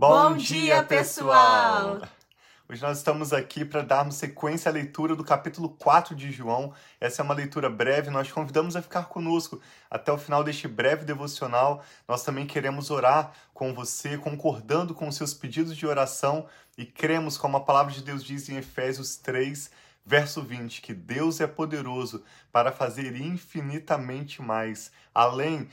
Bom, dia, pessoal! Hoje nós estamos aqui para darmos sequência à leitura do capítulo 4 de João. Essa é uma leitura breve, nós te convidamos a ficar conosco até o final deste breve devocional. Nós também queremos orar com você, concordando com os seus pedidos de oração e cremos, como a palavra de Deus diz em Efésios 3, Verso 20: que Deus é poderoso para fazer infinitamente mais, além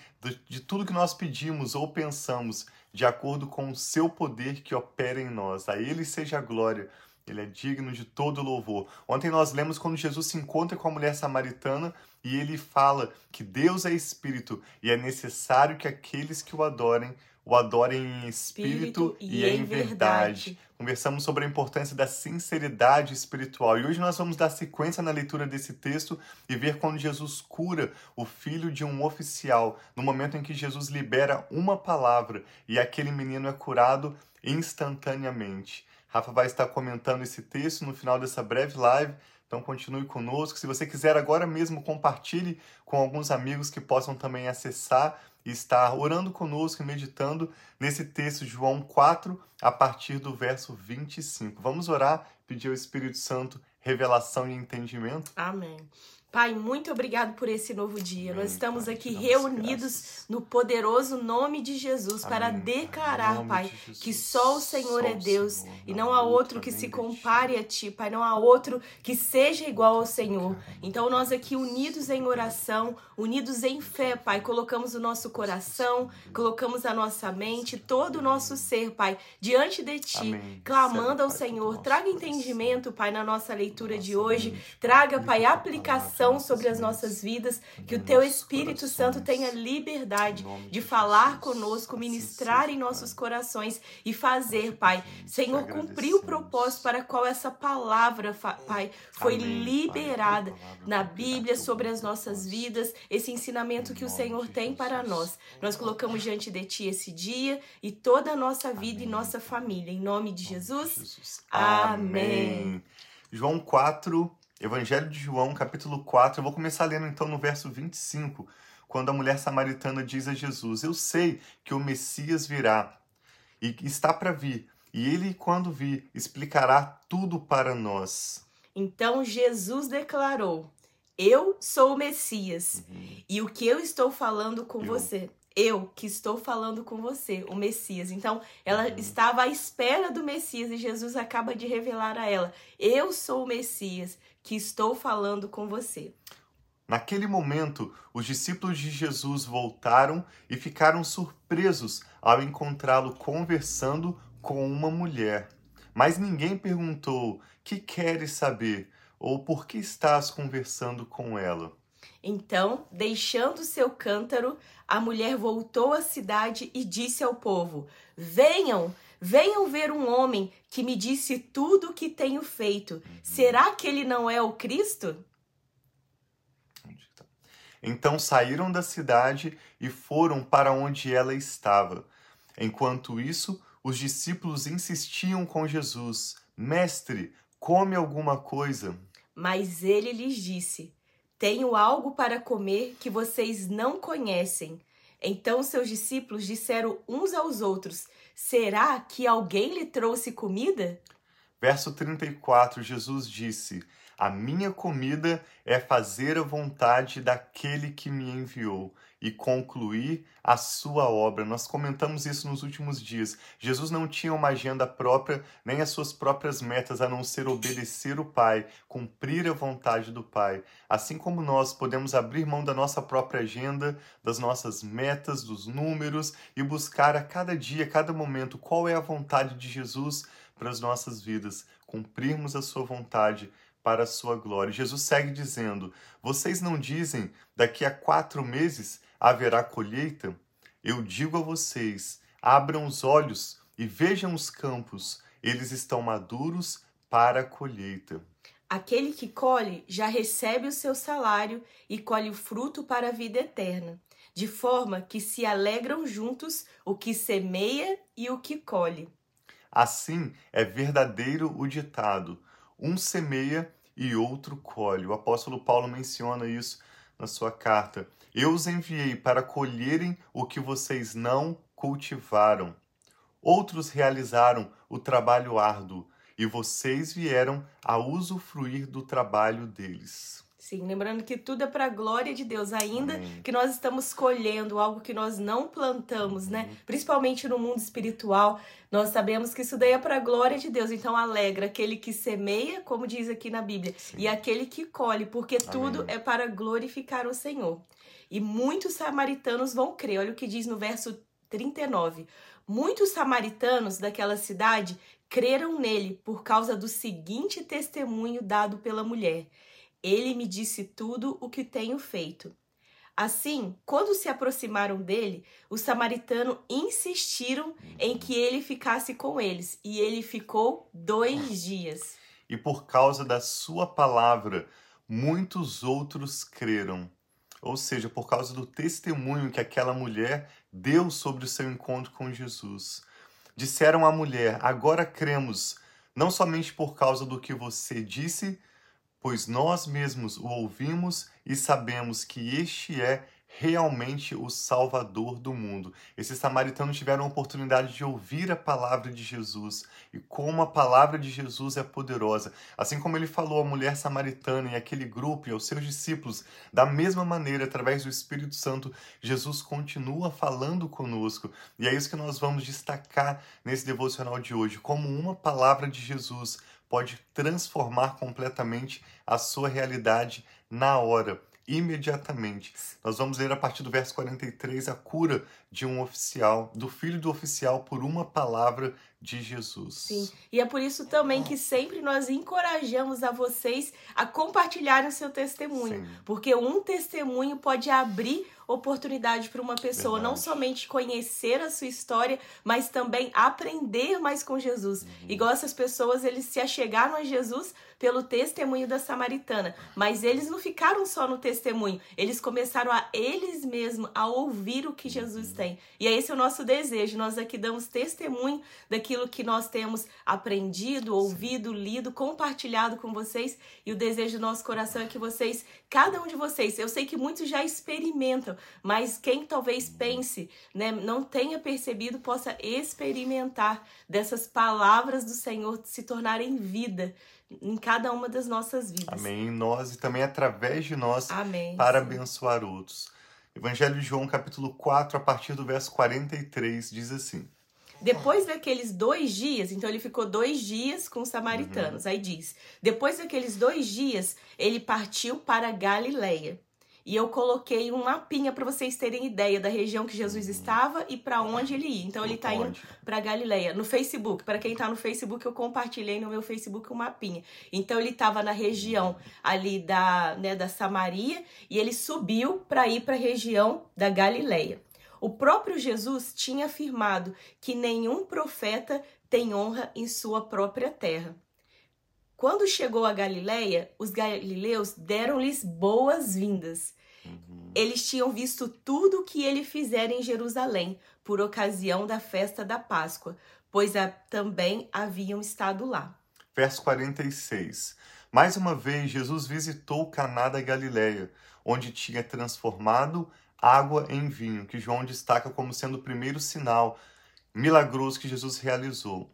de tudo que nós pedimos ou pensamos, de acordo com o seu poder que opera em nós. A Ele seja a glória. Ele é digno de todo louvor. Ontem nós lemos quando Jesus se encontra com a mulher samaritana e ele fala que Deus é espírito e é necessário que aqueles que o adorem o adorem em espírito, espírito e, e, em verdade. verdade. Conversamos sobre a importância da sinceridade espiritual e hoje nós vamos dar sequência na leitura desse texto e ver quando Jesus cura o filho de um oficial, no momento em que Jesus libera uma palavra e aquele menino é curado instantaneamente. Rafa vai estar comentando esse texto no final dessa breve live. Então continue conosco. Se você quiser agora mesmo compartilhe com alguns amigos que possam também acessar e estar orando conosco e meditando nesse texto João 4, a partir do verso 25. Vamos orar, pedir ao Espírito Santo revelação e entendimento? Amém. Pai, muito obrigado por esse novo dia. Amém, Nós estamos pai, aqui reunidos graças. no poderoso nome de Jesus Amém, para declarar, Pai, de que só o Senhor só é Deus Senhor, e não há outro que se compare a Ti, Pai, não há outro que seja igual ao Senhor. Então, nós aqui unidos em oração, unidos em fé, Pai, colocamos o nosso coração, colocamos a nossa mente, todo o nosso ser, Pai, diante de Ti, Amém. clamando ao Senhor. Traga entendimento, Pai, na nossa leitura de hoje. Traga, Pai, aplicação sobre as nossas vidas, que o teu Espírito Santo tenha liberdade de falar conosco, ministrar em nossos corações e fazer, Pai. Senhor, cumprir o propósito para qual essa palavra, Pai, foi liberada na Bíblia sobre as nossas vidas, esse ensinamento que o Senhor tem para nós. Nós colocamos diante de Ti esse dia e toda a nossa vida e nossa família. Em nome de Jesus. Amém. João 4, Evangelho de João, capítulo 4. Eu vou começar lendo então no verso 25, quando a mulher samaritana diz a Jesus: Eu sei que o Messias virá e está para vir, e ele, quando vir, explicará tudo para nós. Então Jesus declarou: Eu sou o Messias, uhum. e o que eu estou falando com eu. você eu que estou falando com você, o Messias. Então, ela uhum. estava à espera do Messias e Jesus acaba de revelar a ela: Eu sou o Messias que estou falando com você. Naquele momento, os discípulos de Jesus voltaram e ficaram surpresos ao encontrá-lo conversando com uma mulher. Mas ninguém perguntou: Que queres saber? ou por que estás conversando com ela? Então, deixando seu cântaro, a mulher voltou à cidade e disse ao povo: Venham, Venham ver um homem que me disse tudo o que tenho feito. Será que ele não é o Cristo? Então saíram da cidade e foram para onde ela estava. Enquanto isso, os discípulos insistiam com Jesus: Mestre, come alguma coisa. Mas ele lhes disse: Tenho algo para comer que vocês não conhecem. Então seus discípulos disseram uns aos outros: Será que alguém lhe trouxe comida? Verso 34, Jesus disse: A minha comida é fazer a vontade daquele que me enviou e concluir a sua obra. Nós comentamos isso nos últimos dias. Jesus não tinha uma agenda própria, nem as suas próprias metas, a não ser obedecer o Pai, cumprir a vontade do Pai. Assim como nós podemos abrir mão da nossa própria agenda, das nossas metas, dos números e buscar a cada dia, a cada momento, qual é a vontade de Jesus para as nossas vidas, cumprirmos a sua vontade para a sua glória. Jesus segue dizendo: Vocês não dizem daqui a quatro meses haverá colheita? Eu digo a vocês: abram os olhos e vejam os campos, eles estão maduros para a colheita. Aquele que colhe já recebe o seu salário e colhe o fruto para a vida eterna, de forma que se alegram juntos o que semeia e o que colhe. Assim é verdadeiro o ditado: um semeia e outro colhe. O apóstolo Paulo menciona isso na sua carta. Eu os enviei para colherem o que vocês não cultivaram. outros realizaram o trabalho árduo e vocês vieram a usufruir do trabalho deles. Sim, lembrando que tudo é para a glória de Deus, ainda Amém. que nós estamos colhendo algo que nós não plantamos, né? Uhum. Principalmente no mundo espiritual, nós sabemos que isso daí é para a glória de Deus. Então alegra aquele que semeia, como diz aqui na Bíblia, Sim. e aquele que colhe, porque Amém. tudo é para glorificar o Senhor. E muitos samaritanos vão crer. Olha o que diz no verso 39. Muitos samaritanos daquela cidade creram nele por causa do seguinte testemunho dado pela mulher. Ele me disse tudo o que tenho feito. Assim, quando se aproximaram dele, os samaritanos insistiram em que ele ficasse com eles, e ele ficou dois dias. E por causa da sua palavra, muitos outros creram. Ou seja, por causa do testemunho que aquela mulher deu sobre o seu encontro com Jesus. Disseram à mulher: Agora cremos, não somente por causa do que você disse, pois nós mesmos o ouvimos e sabemos que este é realmente o Salvador do mundo. Esses samaritanos tiveram a oportunidade de ouvir a palavra de Jesus e como a palavra de Jesus é poderosa. Assim como ele falou à mulher samaritana e aquele grupo e aos seus discípulos, da mesma maneira, através do Espírito Santo, Jesus continua falando conosco. E é isso que nós vamos destacar nesse devocional de hoje, como uma palavra de Jesus pode transformar completamente a sua realidade na hora imediatamente. Nós vamos ler a partir do verso 43 a cura de um oficial, do filho do oficial, por uma palavra de Jesus. Sim, e é por isso também que sempre nós encorajamos a vocês a compartilharem o seu testemunho, Sim. porque um testemunho pode abrir oportunidade para uma pessoa Verdade. não somente conhecer a sua história, mas também aprender mais com Jesus. Uhum. Igual essas pessoas, eles se achegaram a Jesus pelo testemunho da samaritana, mas eles não ficaram só no testemunho, eles começaram a eles mesmos a ouvir o que Jesus uhum. Tem. E é esse o nosso desejo. Nós aqui damos testemunho daquilo que nós temos aprendido, ouvido, lido, compartilhado com vocês, e o desejo do nosso coração é que vocês, cada um de vocês, eu sei que muitos já experimentam, mas quem talvez pense, né, não tenha percebido, possa experimentar dessas palavras do Senhor se tornarem vida em cada uma das nossas vidas. Amém. Em nós e também através de nós Amém. para abençoar outros. Evangelho de João, capítulo 4, a partir do verso 43, diz assim. Depois daqueles dois dias, então ele ficou dois dias com os samaritanos. Uhum. Aí diz: depois daqueles dois dias, ele partiu para Galileia. E eu coloquei um mapinha para vocês terem ideia da região que Jesus uhum. estava e para onde ele ia. Então ele está indo para Galileia, no Facebook. Para quem está no Facebook, eu compartilhei no meu Facebook um mapinha. Então ele estava na região ali da, né, da Samaria e ele subiu para ir para a região da Galileia. O próprio Jesus tinha afirmado que nenhum profeta tem honra em sua própria terra. Quando chegou a Galileia, os galileus deram-lhes boas-vindas. Eles tinham visto tudo o que ele fizera em Jerusalém por ocasião da festa da Páscoa, pois a, também haviam estado lá. Verso 46. Mais uma vez, Jesus visitou Caná da Galileia, onde tinha transformado água em vinho, que João destaca como sendo o primeiro sinal milagroso que Jesus realizou.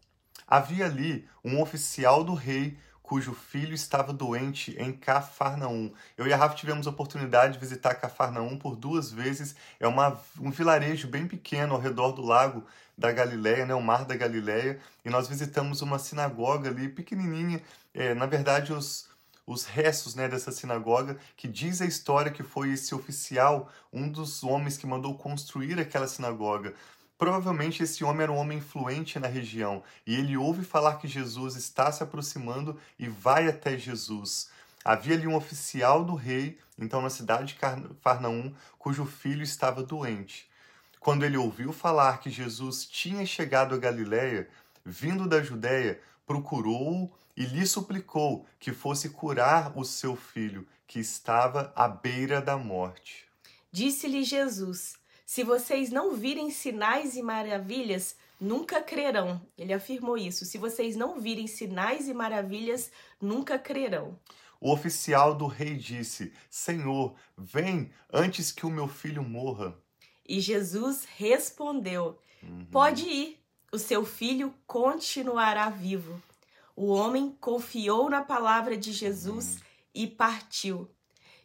Havia ali um oficial do rei cujo filho estava doente em Cafarnaum. Eu e a Rafa tivemos a oportunidade de visitar Cafarnaum por duas vezes. É uma, um vilarejo bem pequeno ao redor do lago da Galileia, né, o Mar da Galileia, e nós visitamos uma sinagoga ali pequenininha. É, na verdade, os, os restos né, dessa sinagoga, que diz a história que foi esse oficial, um dos homens que mandou construir aquela sinagoga. Provavelmente esse homem era um homem influente na região e ele ouve falar que Jesus está se aproximando e vai até Jesus. Havia ali um oficial do rei, então na cidade de Farnaum, cujo filho estava doente. Quando ele ouviu falar que Jesus tinha chegado a Galiléia, vindo da Judéia, procurou-o e lhe suplicou que fosse curar o seu filho, que estava à beira da morte. Disse-lhe Jesus: Se vocês não virem sinais e maravilhas, nunca crerão. Ele afirmou isso. Se vocês não virem sinais e maravilhas, nunca crerão. O oficial do rei disse: Senhor, vem antes que o meu filho morra. E Jesus respondeu: uhum. Pode ir o seu filho continuará vivo. O homem confiou na palavra de Jesus e partiu.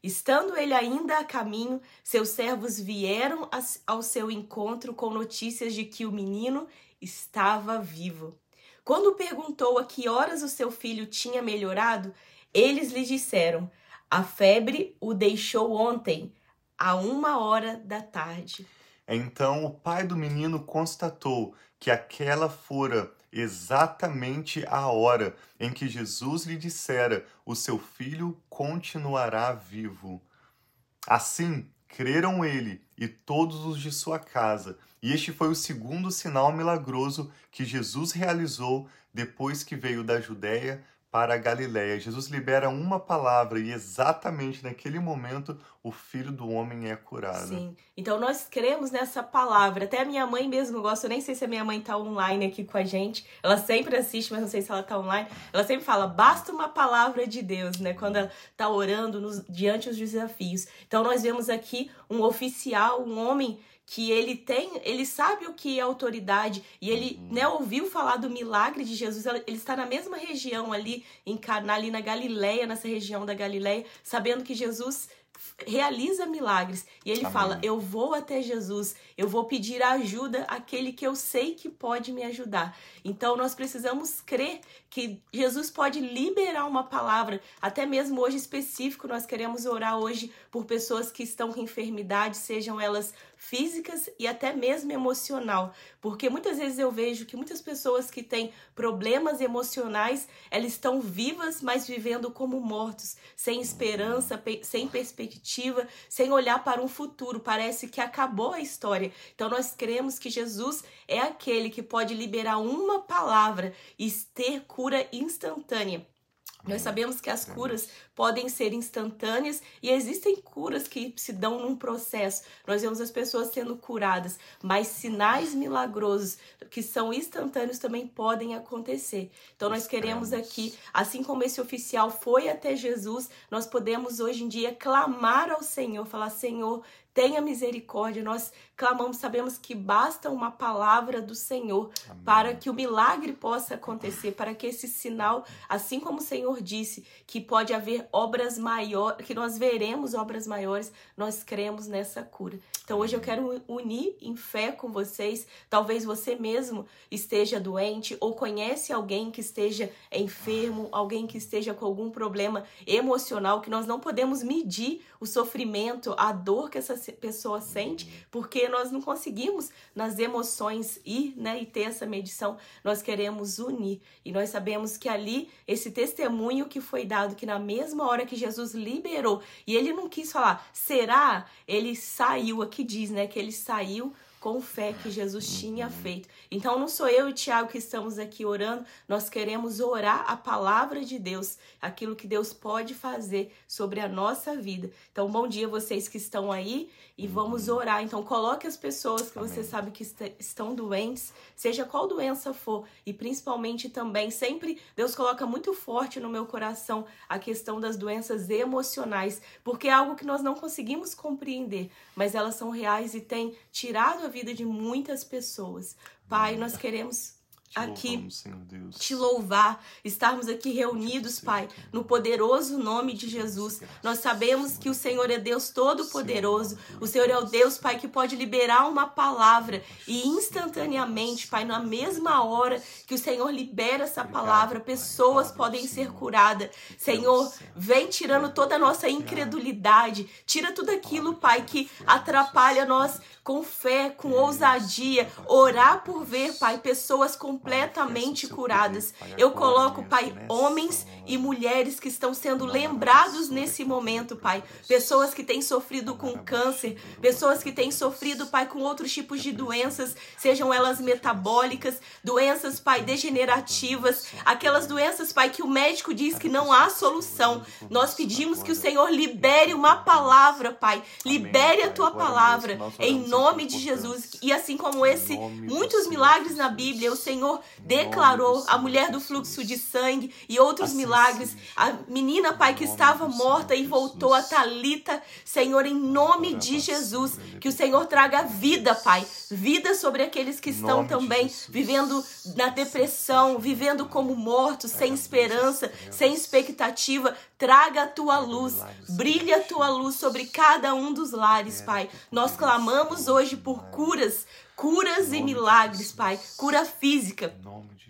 Estando ele ainda a caminho, seus servos vieram ao seu encontro com notícias de que o menino estava vivo. Quando perguntou a que horas o seu filho tinha melhorado, eles lhe disseram: A febre o deixou ontem, a uma hora da tarde. Então o pai do menino constatou que aquela fora exatamente a hora em que Jesus lhe dissera: O seu filho continuará vivo. Assim, creram ele e todos os de sua casa, e este foi o segundo sinal milagroso que Jesus realizou depois que veio da Judéia para a Galiléia. Jesus libera uma palavra e exatamente naquele momento o filho do homem é curado. Sim. Então nós cremos nessa palavra. Até a minha mãe mesmo gosta, eu nem sei se a minha mãe está online aqui com a gente. Ela sempre assiste, mas não sei se ela está online. Ela sempre fala: "Basta uma palavra de Deus", né? Quando ela está orando nos, diante dos desafios. Então nós vemos aqui um oficial, um homem que ele tem, ele sabe o que é autoridade e ele, uhum. né, ouviu falar do milagre de Jesus. Ele está na mesma região ali em Caná, ali na Galileia, nessa região da Galileia, sabendo que Jesus realiza milagres. E ele Amém. fala: Eu vou até Jesus, eu vou pedir ajuda àquele que eu sei que pode me ajudar. Então nós precisamos crer que Jesus pode liberar uma palavra, até mesmo hoje específico, nós queremos orar hoje por pessoas que estão com enfermidade, sejam elas físicas e até mesmo emocional, porque muitas vezes eu vejo que muitas pessoas que têm problemas emocionais, elas estão vivas, mas vivendo como mortos, sem esperança, sem perspectiva, sem olhar para um futuro. Parece que acabou a história. Então nós cremos que Jesus é aquele que pode liberar uma palavra e ter cura instantânea. Nós sabemos que as curas podem ser instantâneas e existem curas que se dão num processo. Nós vemos as pessoas sendo curadas, mas sinais milagrosos que são instantâneos também podem acontecer. Então nós queremos aqui, assim como esse oficial foi até Jesus, nós podemos hoje em dia clamar ao Senhor, falar: Senhor, tenha misericórdia. Nós clamamos, sabemos que basta uma palavra do Senhor Amém. para que o milagre possa acontecer, para que esse sinal, assim como o Senhor disse, que pode haver obras maiores, que nós veremos obras maiores, nós cremos nessa cura. Então hoje eu quero unir em fé com vocês. Talvez você mesmo esteja doente ou conhece alguém que esteja enfermo, alguém que esteja com algum problema emocional que nós não podemos medir o sofrimento, a dor que essa pessoa sente, porque nós não conseguimos nas emoções ir, né, e ter essa medição. Nós queremos unir e nós sabemos que ali esse testemunho que foi dado que na mesma hora que Jesus liberou e ele não quis falar, será? Ele saiu aqui diz, né, que ele saiu com fé que Jesus tinha feito. Então não sou eu e Tiago que estamos aqui orando, nós queremos orar a palavra de Deus, aquilo que Deus pode fazer sobre a nossa vida. Então bom dia vocês que estão aí e vamos orar. Então coloque as pessoas que você sabe que est estão doentes, seja qual doença for, e principalmente também sempre Deus coloca muito forte no meu coração a questão das doenças emocionais, porque é algo que nós não conseguimos compreender, mas elas são reais e têm tirado a vida de muitas pessoas. Pai, nós queremos te aqui louvamos, te louvar, estarmos aqui reunidos, Pai, no poderoso nome de Jesus. Nós sabemos que o Senhor é Deus todo-poderoso. O Senhor é o Deus, Pai, que pode liberar uma palavra e instantaneamente, Pai, na mesma hora que o Senhor libera essa palavra, pessoas podem ser curadas. Senhor, vem tirando toda a nossa incredulidade, tira tudo aquilo, Pai, que atrapalha nós com fé, com ousadia, orar por ver, Pai, pessoas com completamente curadas. Eu coloco, Pai, homens e mulheres que estão sendo lembrados nesse momento, Pai. Pessoas que têm sofrido com câncer, pessoas que têm sofrido, Pai, com outros tipos de doenças, sejam elas metabólicas, doenças, Pai, degenerativas, aquelas doenças, Pai, que o médico diz que não há solução. Nós pedimos que o Senhor libere uma palavra, Pai. Libere a tua palavra em nome de Jesus. E assim como esse, muitos milagres na Bíblia, o Senhor Senhor declarou, a mulher do fluxo de sangue e outros assim milagres, a menina, Pai, que estava morta e voltou, a Talita, Senhor, em nome de Jesus, que o Senhor traga vida, Pai, vida sobre aqueles que estão também vivendo na depressão, vivendo como mortos, sem esperança, sem expectativa. Traga a tua luz, brilha a tua luz sobre cada um dos lares, Pai. Nós clamamos hoje por curas, curas e milagres, Pai. Cura física.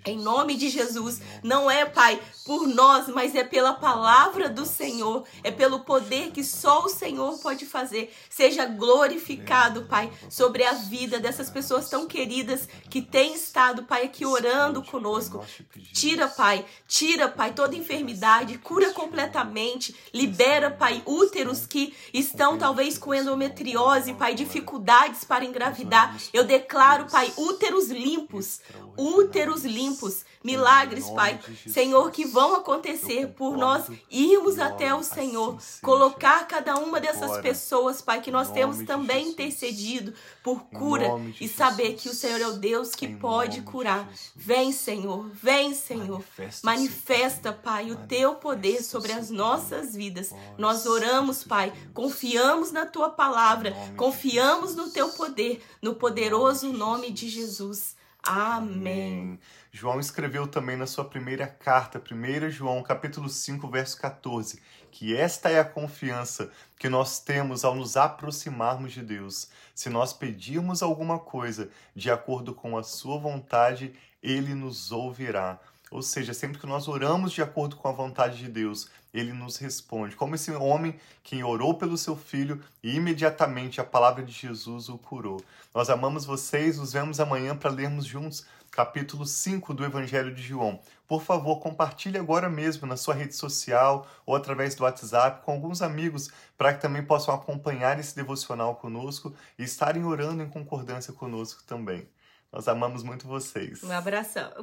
Em nome de Jesus, não é, Pai, por nós, mas é pela palavra do Senhor, é pelo poder que só o Senhor pode fazer. Seja glorificado, Pai, sobre a vida dessas pessoas tão queridas que têm estado, Pai, aqui orando conosco. Tira, Pai, tira, Pai, toda enfermidade, cura completamente, libera, Pai, úteros que estão talvez com endometriose, Pai, dificuldades para engravidar. Eu declaro, Pai, úteros limpos, úteros limpos, milagres, Pai, Senhor, que vão acontecer por nós irmos até o Senhor, colocar cada uma dessas pessoas, Pai, que nós temos também intercedido por cura e saber que o Senhor é o Deus que pode curar. Vem, Senhor, vem, Senhor, manifesta, Pai, o teu poder sobre as nossas vidas. Nós oramos, Pai, confiamos na tua palavra, confiamos no teu poder, no poderoso nome de Jesus. Amém. João escreveu também na sua primeira carta, 1 João, capítulo 5, verso 14, que esta é a confiança que nós temos ao nos aproximarmos de Deus. Se nós pedirmos alguma coisa de acordo com a sua vontade, ele nos ouvirá. Ou seja, sempre que nós oramos de acordo com a vontade de Deus, ele nos responde. Como esse homem que orou pelo seu filho e imediatamente a palavra de Jesus o curou. Nós amamos vocês, nos vemos amanhã para lermos juntos capítulo 5 do Evangelho de João. Por favor, compartilhe agora mesmo na sua rede social ou através do WhatsApp com alguns amigos para que também possam acompanhar esse devocional conosco e estarem orando em concordância conosco também. Nós amamos muito vocês. Um abração.